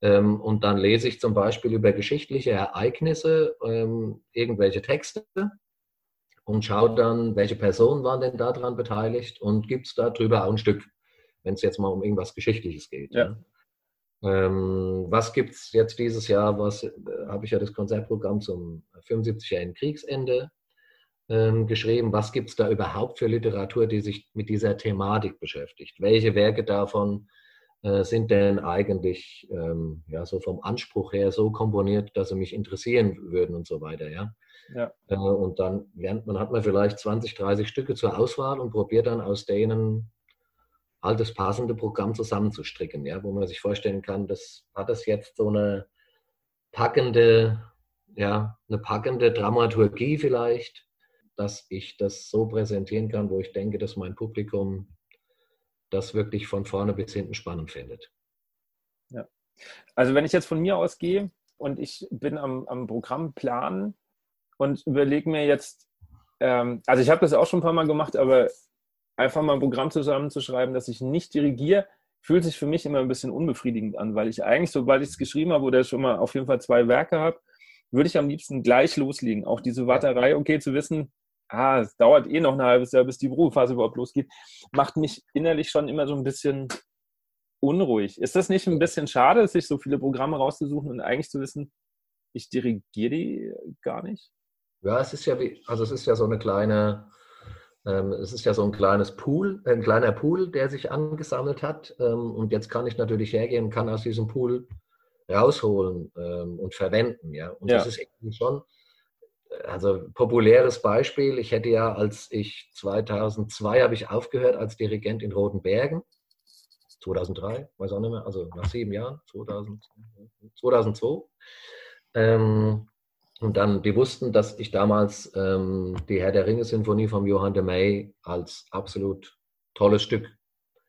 Ähm, und dann lese ich zum Beispiel über geschichtliche Ereignisse ähm, irgendwelche Texte und schaue dann, welche Personen waren denn daran beteiligt und gibt es darüber auch ein Stück wenn es jetzt mal um irgendwas Geschichtliches geht. Ja. Ähm, was gibt es jetzt dieses Jahr? Was äh, habe ich ja das Konzertprogramm zum 75-jährigen Kriegsende ähm, geschrieben? Was gibt es da überhaupt für Literatur, die sich mit dieser Thematik beschäftigt? Welche Werke davon äh, sind denn eigentlich ähm, ja, so vom Anspruch her so komponiert, dass sie mich interessieren würden und so weiter, ja? ja. Äh, und dann lernt man, hat man vielleicht 20, 30 Stücke zur Auswahl und probiert dann aus denen halt das passende Programm zusammenzustricken, ja, wo man sich vorstellen kann, das hat das jetzt so eine packende, ja, eine packende Dramaturgie vielleicht, dass ich das so präsentieren kann, wo ich denke, dass mein Publikum das wirklich von vorne bis hinten spannend findet. Ja. Also wenn ich jetzt von mir ausgehe und ich bin am, am Programm planen und überlege mir jetzt, ähm, also ich habe das auch schon ein paar Mal gemacht, aber einfach mal ein Programm zusammenzuschreiben, das ich nicht dirigiere, fühlt sich für mich immer ein bisschen unbefriedigend an, weil ich eigentlich, sobald ich es geschrieben habe oder schon mal auf jeden Fall zwei Werke habe, würde ich am liebsten gleich loslegen. Auch diese Warterei, okay, zu wissen, ah, es dauert eh noch ein halbes Jahr, bis die Probephase überhaupt losgeht, macht mich innerlich schon immer so ein bisschen unruhig. Ist das nicht ein bisschen schade, sich so viele Programme rauszusuchen und eigentlich zu wissen, ich dirigiere die gar nicht? Ja, es ist ja wie, also es ist ja so eine kleine, ähm, es ist ja so ein kleines Pool, ein kleiner Pool, der sich angesammelt hat. Ähm, und jetzt kann ich natürlich hergehen und kann aus diesem Pool rausholen ähm, und verwenden. Ja? Und ja. das ist schon, also populäres Beispiel. Ich hätte ja, als ich 2002 habe ich aufgehört als Dirigent in Rotenbergen. 2003, weiß auch nicht mehr, also nach sieben Jahren, 2000, 2002. Ähm, und dann, die wussten, dass ich damals ähm, die Herr der Ringe-Sinfonie von Johann de May als absolut tolles Stück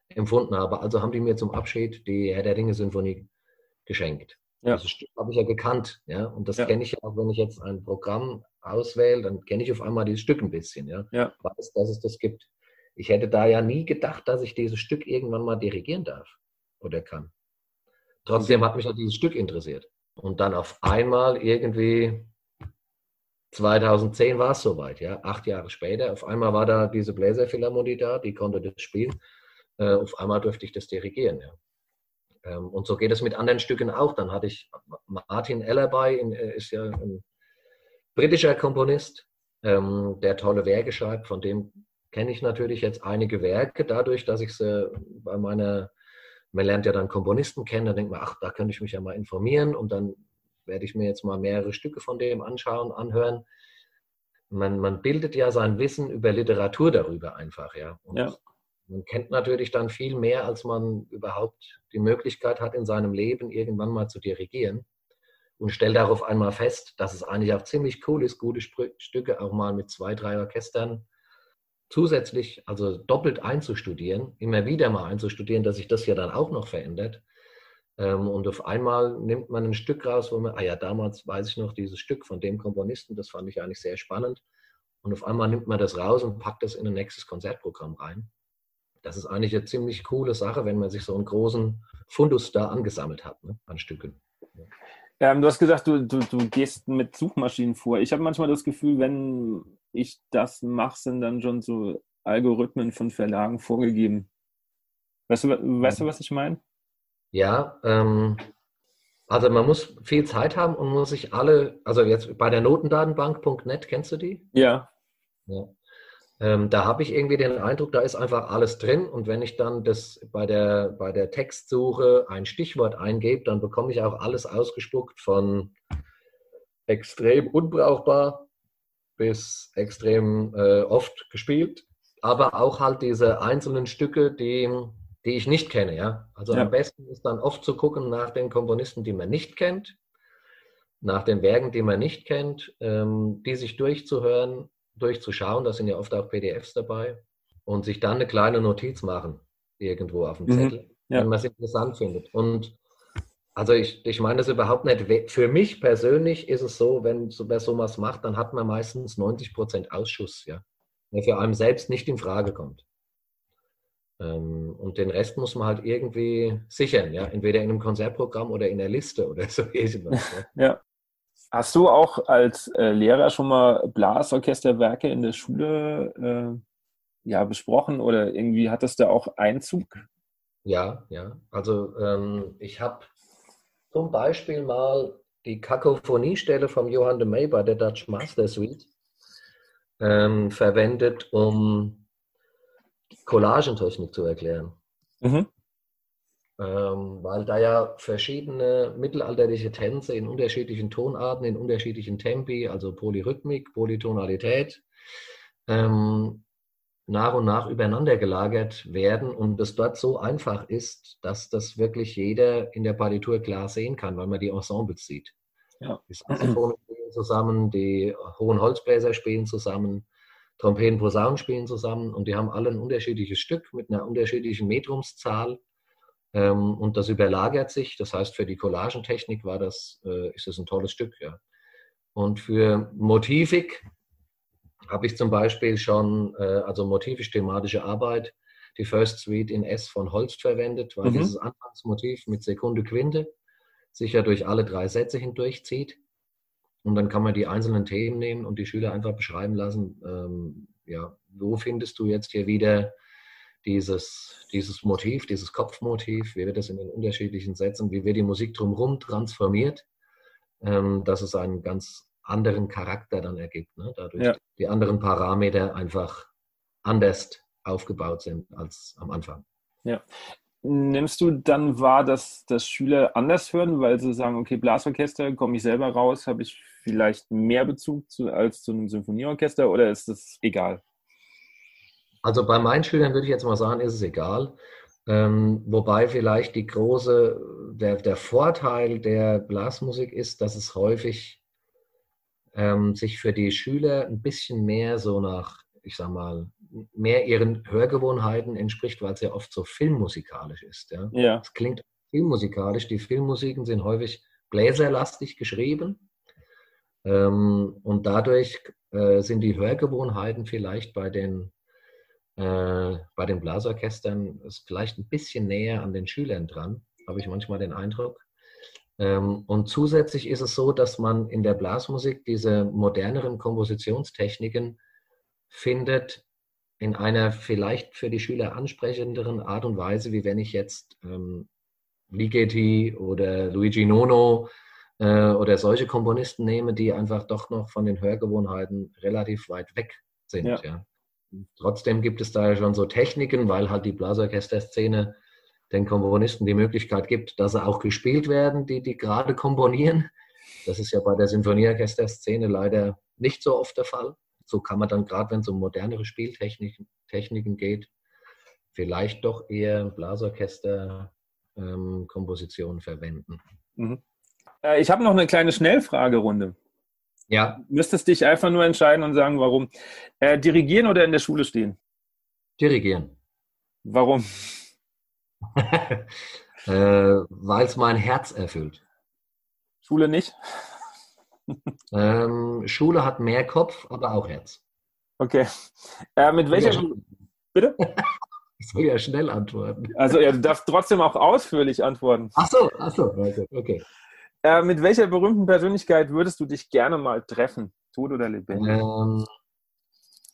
empfunden habe. Also haben die mir zum Abschied die Herr der Ringe-Sinfonie geschenkt. Ja. Stück habe ich ja gekannt. Ja? Und das ja. kenne ich ja auch, wenn ich jetzt ein Programm auswähle, dann kenne ich auf einmal dieses Stück ein bisschen. Ja? ja. Weiß, dass es das gibt. Ich hätte da ja nie gedacht, dass ich dieses Stück irgendwann mal dirigieren darf oder kann. Trotzdem hat mich ja dieses Stück interessiert. Und dann auf einmal irgendwie 2010 war es soweit, ja, acht Jahre später. Auf einmal war da diese Bläserphilharmonie da, die konnte das spielen. Äh, auf einmal durfte ich das dirigieren, ja. Ähm, und so geht es mit anderen Stücken auch. Dann hatte ich Martin Ellerby, in, äh, ist ja ein britischer Komponist, ähm, der tolle Werke schreibt. Von dem kenne ich natürlich jetzt einige Werke, dadurch, dass ich sie bei meiner, man lernt ja dann Komponisten kennen, da denkt man, ach, da könnte ich mich ja mal informieren und dann werde ich mir jetzt mal mehrere Stücke von dem anschauen, anhören. Man, man bildet ja sein Wissen über Literatur darüber einfach, ja. Und ja. man kennt natürlich dann viel mehr, als man überhaupt die Möglichkeit hat, in seinem Leben irgendwann mal zu dirigieren. Und stellt darauf einmal fest, dass es eigentlich auch ziemlich cool ist, gute Spr Stücke auch mal mit zwei, drei Orchestern zusätzlich, also doppelt einzustudieren, immer wieder mal einzustudieren, dass sich das ja dann auch noch verändert. Ähm, und auf einmal nimmt man ein Stück raus, wo man, ah ja, damals weiß ich noch dieses Stück von dem Komponisten, das fand ich eigentlich sehr spannend. Und auf einmal nimmt man das raus und packt das in ein nächstes Konzertprogramm rein. Das ist eigentlich eine ziemlich coole Sache, wenn man sich so einen großen Fundus da angesammelt hat ne, an Stücken. Ähm, du hast gesagt, du, du, du gehst mit Suchmaschinen vor. Ich habe manchmal das Gefühl, wenn ich das mache, sind dann schon so Algorithmen von Verlagen vorgegeben. Weißt du, weißt du was ich meine? Ja, ähm, also man muss viel Zeit haben und muss sich alle, also jetzt bei der Notendatenbank.net, kennst du die? Ja. ja. Ähm, da habe ich irgendwie den Eindruck, da ist einfach alles drin und wenn ich dann das bei der, bei der Textsuche ein Stichwort eingebe, dann bekomme ich auch alles ausgespuckt von extrem unbrauchbar bis extrem äh, oft gespielt, aber auch halt diese einzelnen Stücke, die die ich nicht kenne. Ja? Also ja. am besten ist dann oft zu gucken nach den Komponisten, die man nicht kennt, nach den Werken, die man nicht kennt, ähm, die sich durchzuhören, durchzuschauen. Da sind ja oft auch PDFs dabei und sich dann eine kleine Notiz machen irgendwo auf dem mhm. Zettel, ja. wenn man es interessant findet. Und also ich, ich meine das überhaupt nicht. Für mich persönlich ist es so, wenn wer sowas macht, dann hat man meistens 90 Prozent Ausschuss, ja, der für einen selbst nicht in Frage kommt. Ähm, und den Rest muss man halt irgendwie sichern, ja, entweder in einem Konzertprogramm oder in der Liste oder so irgendwas. Ja. ja. Hast du auch als äh, Lehrer schon mal Blasorchesterwerke in der Schule äh, ja, besprochen oder irgendwie hat das da auch Einzug? Ja, ja. Also ähm, ich habe zum Beispiel mal die Kakophoniestelle vom Johann de May bei der Dutch Master Suite ähm, verwendet, um Collagentechnik zu erklären. Mhm. Ähm, weil da ja verschiedene mittelalterliche Tänze in unterschiedlichen Tonarten, in unterschiedlichen Tempi, also Polyrhythmik, Polytonalität, ähm, nach und nach übereinander gelagert werden und es dort so einfach ist, dass das wirklich jeder in der Partitur klar sehen kann, weil man die Ensembles sieht. Ja. Die Saxophone spielen zusammen, die hohen Holzbläser spielen zusammen, Trompeten, Posaunen spielen zusammen und die haben alle ein unterschiedliches Stück mit einer unterschiedlichen Metrumszahl und das überlagert sich. Das heißt, für die Collagentechnik war das, äh, ist das ein tolles Stück, ja. Und für Motivik habe ich zum Beispiel schon, äh, also motivisch-thematische Arbeit, die First Suite in S von Holst verwendet, weil mhm. dieses Anfangsmotiv mit Sekunde Quinte sich ja durch alle drei Sätze hindurchzieht. Und dann kann man die einzelnen Themen nehmen und die Schüler einfach beschreiben lassen, ähm, ja, wo findest du jetzt hier wieder dieses, dieses Motiv, dieses Kopfmotiv, wie wird das in den unterschiedlichen Sätzen, wie wird die Musik drumherum transformiert, ähm, dass es einen ganz anderen Charakter dann ergibt, ne? dadurch ja. die anderen Parameter einfach anders aufgebaut sind als am Anfang. Ja, Nimmst du dann wahr, dass, dass Schüler anders hören, weil sie sagen, okay, Blasorchester, komme ich selber raus, habe ich vielleicht mehr Bezug zu, als zu einem Symphonieorchester oder ist das egal? Also bei meinen Schülern würde ich jetzt mal sagen, ist es egal. Ähm, wobei vielleicht die große, der, der Vorteil der Blasmusik ist, dass es häufig ähm, sich für die Schüler ein bisschen mehr so nach, ich sag mal, mehr ihren Hörgewohnheiten entspricht, weil es ja oft so filmmusikalisch ist. Ja? ja. Es klingt filmmusikalisch. Die Filmmusiken sind häufig bläserlastig geschrieben. Ähm, und dadurch äh, sind die Hörgewohnheiten vielleicht bei den, äh, bei den Blasorchestern vielleicht ein bisschen näher an den Schülern dran, habe ich manchmal den Eindruck. Ähm, und zusätzlich ist es so, dass man in der Blasmusik diese moderneren Kompositionstechniken findet, in einer vielleicht für die Schüler ansprechenderen Art und Weise, wie wenn ich jetzt ähm, Ligeti oder Luigi Nono äh, oder solche Komponisten nehme, die einfach doch noch von den Hörgewohnheiten relativ weit weg sind. Ja. ja. Trotzdem gibt es da ja schon so Techniken, weil halt die Blasorchester-Szene den Komponisten die Möglichkeit gibt, dass sie auch gespielt werden, die die gerade komponieren. Das ist ja bei der Sinfonieorchester-Szene leider nicht so oft der Fall. So kann man dann gerade, wenn es um modernere Spieltechniken Techniken geht, vielleicht doch eher Blasorchester-Kompositionen ähm, verwenden. Mhm. Äh, ich habe noch eine kleine Schnellfragerunde. Ja. Du müsstest dich einfach nur entscheiden und sagen, warum. Äh, dirigieren oder in der Schule stehen? Dirigieren. Warum? äh, Weil es mein Herz erfüllt. Schule nicht? ähm, Schule hat mehr Kopf, aber auch Herz. Okay. Äh, mit welcher. Ja, Bitte? Ich soll ja schnell antworten. Also, ja, du darfst trotzdem auch ausführlich antworten. Ach so, ach so, okay. Äh, mit welcher berühmten Persönlichkeit würdest du dich gerne mal treffen? Tot oder lebendig? Ähm,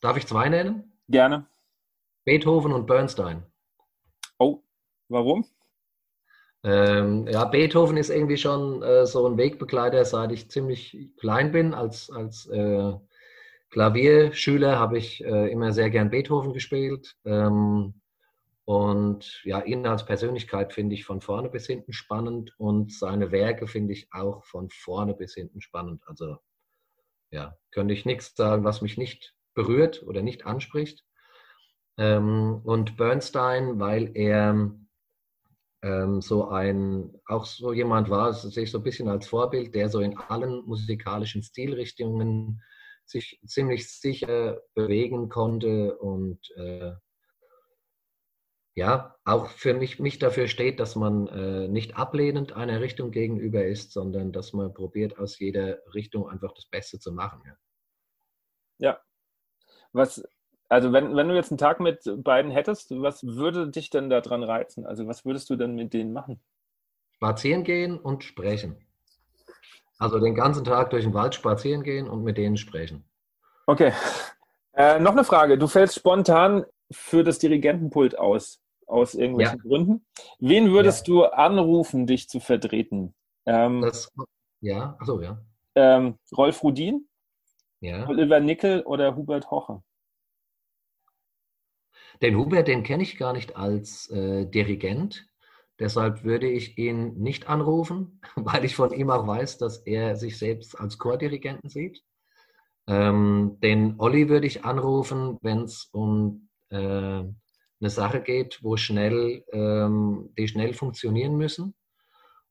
darf ich zwei nennen? Gerne. Beethoven und Bernstein. Oh, warum? Ähm, ja, Beethoven ist irgendwie schon äh, so ein Wegbegleiter, seit ich ziemlich klein bin. Als, als äh, Klavierschüler habe ich äh, immer sehr gern Beethoven gespielt. Ähm, und ja, ihn als Persönlichkeit finde ich von vorne bis hinten spannend und seine Werke finde ich auch von vorne bis hinten spannend. Also ja, könnte ich nichts sagen, was mich nicht berührt oder nicht anspricht. Ähm, und Bernstein, weil er ähm, so ein, auch so jemand war, das sehe ich so ein bisschen als Vorbild, der so in allen musikalischen Stilrichtungen sich ziemlich sicher bewegen konnte und äh, ja, auch für mich, mich dafür steht, dass man äh, nicht ablehnend einer Richtung gegenüber ist, sondern dass man probiert, aus jeder Richtung einfach das Beste zu machen. Ja. ja. Was, also wenn, wenn du jetzt einen Tag mit beiden hättest, was würde dich denn daran reizen? Also was würdest du denn mit denen machen? Spazieren gehen und sprechen. Also den ganzen Tag durch den Wald spazieren gehen und mit denen sprechen. Okay. Äh, noch eine Frage. Du fällst spontan für das Dirigentenpult aus, aus irgendwelchen ja. Gründen. Wen würdest ja. du anrufen, dich zu vertreten? Ähm, das, ja, achso, ja. Ähm, Rolf Rudin? Ja. Oliver Nickel oder Hubert Hocher? Den Hubert, den kenne ich gar nicht als äh, Dirigent. Deshalb würde ich ihn nicht anrufen, weil ich von ihm auch weiß, dass er sich selbst als Chordirigenten sieht. Ähm, den Olli würde ich anrufen, wenn es um äh, eine Sache geht, wo schnell, ähm, die schnell funktionieren müssen.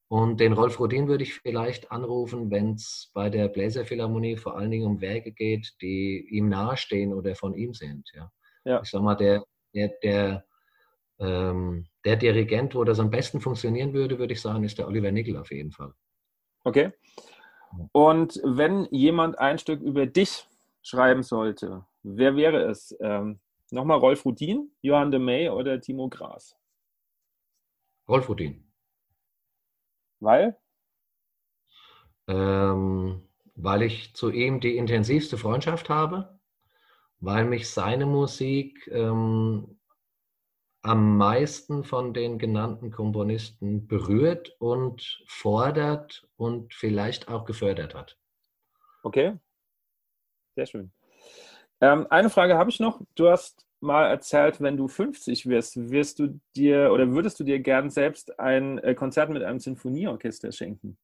Und den Rolf Rodin würde ich vielleicht anrufen, wenn es bei der Bläserphilharmonie vor allen Dingen um Werke geht, die ihm nahestehen oder von ihm sind. Ja. ja. Ich sag mal, der, der, der, ähm, der Dirigent, wo das am besten funktionieren würde, würde ich sagen, ist der Oliver Nickel auf jeden Fall. Okay. Und wenn jemand ein Stück über dich schreiben sollte, wer wäre es? Ähm, Nochmal Rolf Rudin, Johann de May oder Timo Gras? Rolf Rudin. Weil? Ähm, weil ich zu ihm die intensivste Freundschaft habe weil mich seine Musik ähm, am meisten von den genannten Komponisten berührt und fordert und vielleicht auch gefördert hat. Okay, sehr schön. Ähm, eine Frage habe ich noch. Du hast mal erzählt, wenn du 50 wirst, wirst du dir oder würdest du dir gern selbst ein äh, Konzert mit einem Sinfonieorchester schenken?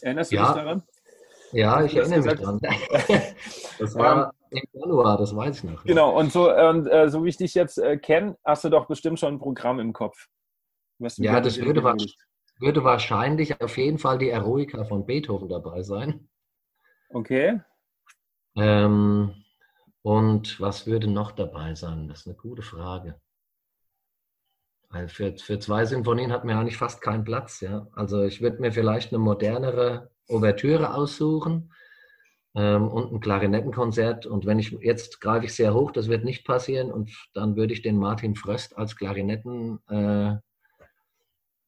Erinnerst du ja. dich daran? Ja, ich erinnere mich dran. Das war im Januar, das weiß ich noch. Genau, und so, und, äh, so wie ich dich jetzt äh, kenne, hast du doch bestimmt schon ein Programm im Kopf. ja, das würde, würde, wahrscheinlich auf jeden Fall die Eroica von Beethoven dabei sein. Okay. Ähm, und was würde noch dabei sein? Das ist eine gute Frage. Weil für, für zwei Sinfonien hat mir eigentlich fast keinen Platz. Ja? Also ich würde mir vielleicht eine modernere Ouvertüre aussuchen ähm, und ein Klarinettenkonzert. Und wenn ich jetzt greife ich sehr hoch, das wird nicht passieren. Und dann würde ich den Martin Fröst als Klarinetten äh,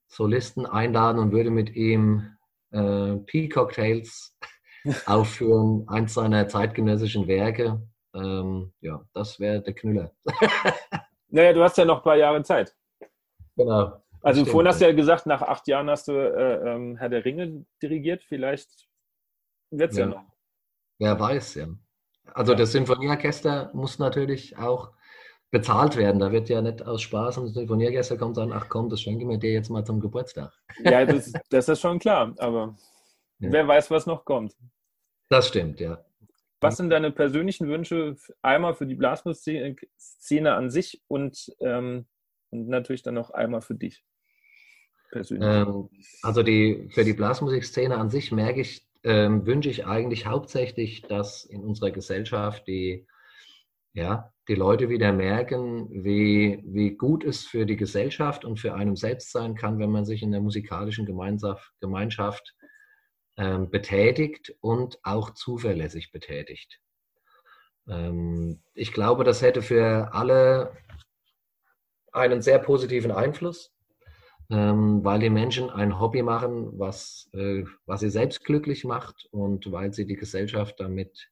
Solisten einladen und würde mit ihm äh, P-Cocktails aufführen, eins seiner zeitgenössischen Werke. Ähm, ja, das wäre der Knüller. naja, du hast ja noch ein paar Jahre Zeit. Genau. Also stimmt. vorhin hast du ja gesagt, nach acht Jahren hast du äh, ähm, Herr der Ringe dirigiert. Vielleicht wird es ja. ja. noch. Wer weiß, ja. Also ja. das Sinfonieorchester muss natürlich auch bezahlt werden. Da wird ja nicht aus Spaß ein Sinfonieorchester kommt und sagen, ach komm, das schenke mir dir jetzt mal zum Geburtstag. Ja, das, das ist schon klar, aber Ja. Wer weiß, was noch kommt. Das stimmt, ja. Was sind deine persönlichen Wünsche einmal für die Blasmusikszene an sich und, ähm, und natürlich dann noch einmal für dich persönlich? Ähm, also die, für die Blasmusikszene an sich merke ich, ähm, wünsche ich eigentlich hauptsächlich, dass in unserer Gesellschaft die, ja, die Leute wieder merken, wie, wie gut es für die Gesellschaft und für einen selbst sein kann, wenn man sich in der musikalischen Gemeinschaft, Gemeinschaft ähm, betätigt und auch zuverlässig betätigt. Ähm, ich glaube, das hätte für alle einen sehr positiven Einfluss, ähm, weil die Menschen ein Hobby machen, was, äh, was sie selbst glücklich macht und weil sie die Gesellschaft damit,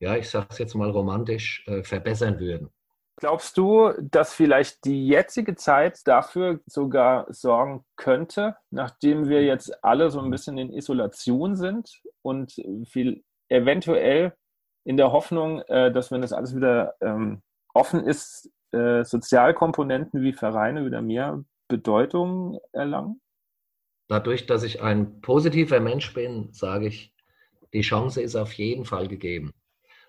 ja, ich sage es jetzt mal romantisch, äh, verbessern würden. Glaubst du, dass vielleicht die jetzige Zeit dafür sogar sorgen könnte, nachdem wir jetzt alle so ein bisschen in Isolation sind und viel eventuell in der Hoffnung, äh, dass wenn das alles wieder ähm, offen ist, äh, Sozialkomponenten wie Vereine wieder mehr Bedeutung erlangen? Dadurch, dass ich ein positiver Mensch bin, sage ich, die Chance ist auf jeden Fall gegeben.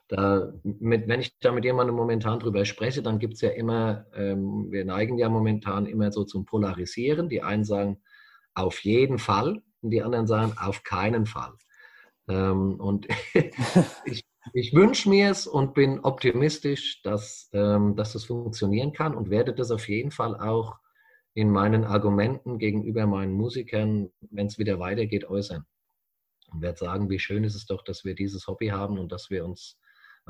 Da, mit, wenn ich da mit jemandem momentan drüber spreche, dann gibt es ja immer, ähm, wir neigen ja momentan immer so zum Polarisieren. Die einen sagen auf jeden Fall und die anderen sagen auf keinen Fall. Ähm, und ich, ich wünsche mir es und bin optimistisch, dass, ähm, dass das funktionieren kann und werde das auf jeden Fall auch in meinen Argumenten gegenüber meinen Musikern, wenn es wieder weitergeht, äußern. Und werde sagen, wie schön ist es doch, dass wir dieses Hobby haben und dass wir uns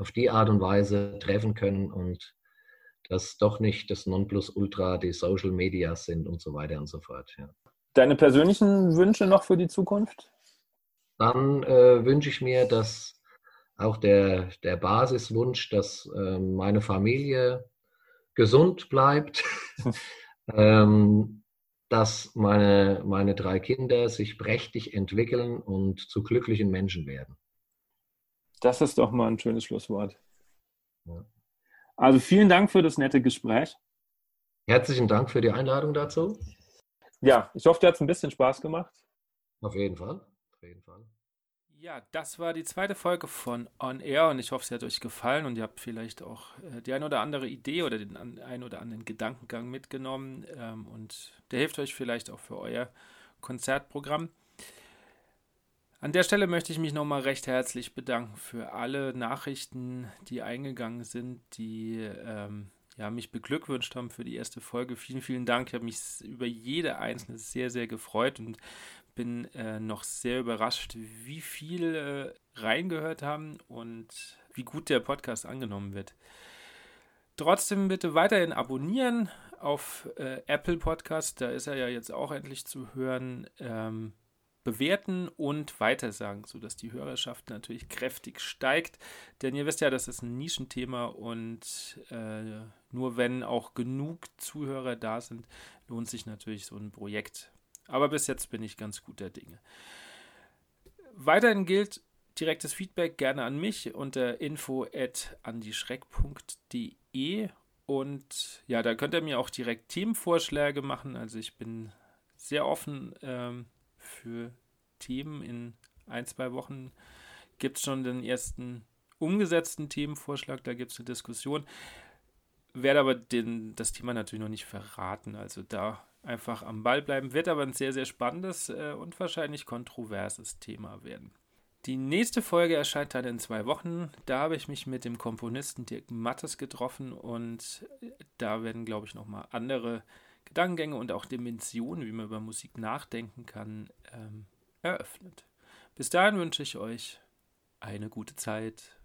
auf die Art und Weise treffen können und dass doch nicht das Nonplusultra die Social Media sind und so weiter und so fort. Ja. Deine persönlichen Wünsche noch für die Zukunft? Dann äh, wünsche ich mir, dass auch der, der Basiswunsch, dass äh, meine Familie gesund bleibt, ähm, dass meine, meine drei Kinder sich prächtig entwickeln und zu glücklichen Menschen werden. Das ist doch mal ein schönes Schlusswort. Ja. Also vielen Dank für das nette Gespräch. Herzlichen Dank für die Einladung dazu. Ja, ich hoffe, dir hat es ein bisschen Spaß gemacht. Auf jeden Fall. Auf jeden Fall. Ja, das war die zweite Folge von On Air und ich hoffe, sie hat euch gefallen und ihr habt vielleicht auch äh, die ein oder andere Idee oder den ein oder anderen Gedankengang mitgenommen ähm, und der hilft euch vielleicht auch für euer Konzertprogramm. An der Stelle möchte ich mich nochmal recht herzlich bedanken für alle Nachrichten, die eingegangen sind, die ähm, ja, mich beglückwünscht haben für die erste Folge. Vielen, vielen Dank. Ich habe mich über jede einzelne sehr, sehr gefreut und bin äh, noch sehr überrascht, wie viel äh, reingehört haben und wie gut der Podcast angenommen wird. Trotzdem bitte weiterhin abonnieren auf äh, Apple Podcast, da ist er ja jetzt auch endlich zu hören. Ähm, bewerten und weitersagen, sodass die Hörerschaft natürlich kräftig steigt. Denn ihr wisst ja, das ist ein Nischenthema und äh, nur wenn auch genug Zuhörer da sind, lohnt sich natürlich so ein Projekt. Aber bis jetzt bin ich ganz guter Dinge. Weiterhin gilt direktes Feedback gerne an mich unter info@andischreck.de und ja, da könnt ihr mir auch direkt Themenvorschläge machen. Also ich bin sehr offen. Ähm, für Themen. In ein, zwei Wochen gibt es schon den ersten umgesetzten Themenvorschlag, da gibt es eine Diskussion. Werde aber den, das Thema natürlich noch nicht verraten. Also da einfach am Ball bleiben. Wird aber ein sehr, sehr spannendes äh, und wahrscheinlich kontroverses Thema werden. Die nächste Folge erscheint dann in zwei Wochen. Da habe ich mich mit dem Komponisten Dirk Mattes getroffen und da werden, glaube ich, nochmal andere Gedankengänge und auch Dimensionen, wie man über Musik nachdenken kann, ähm, eröffnet. Bis dahin wünsche ich euch eine gute Zeit.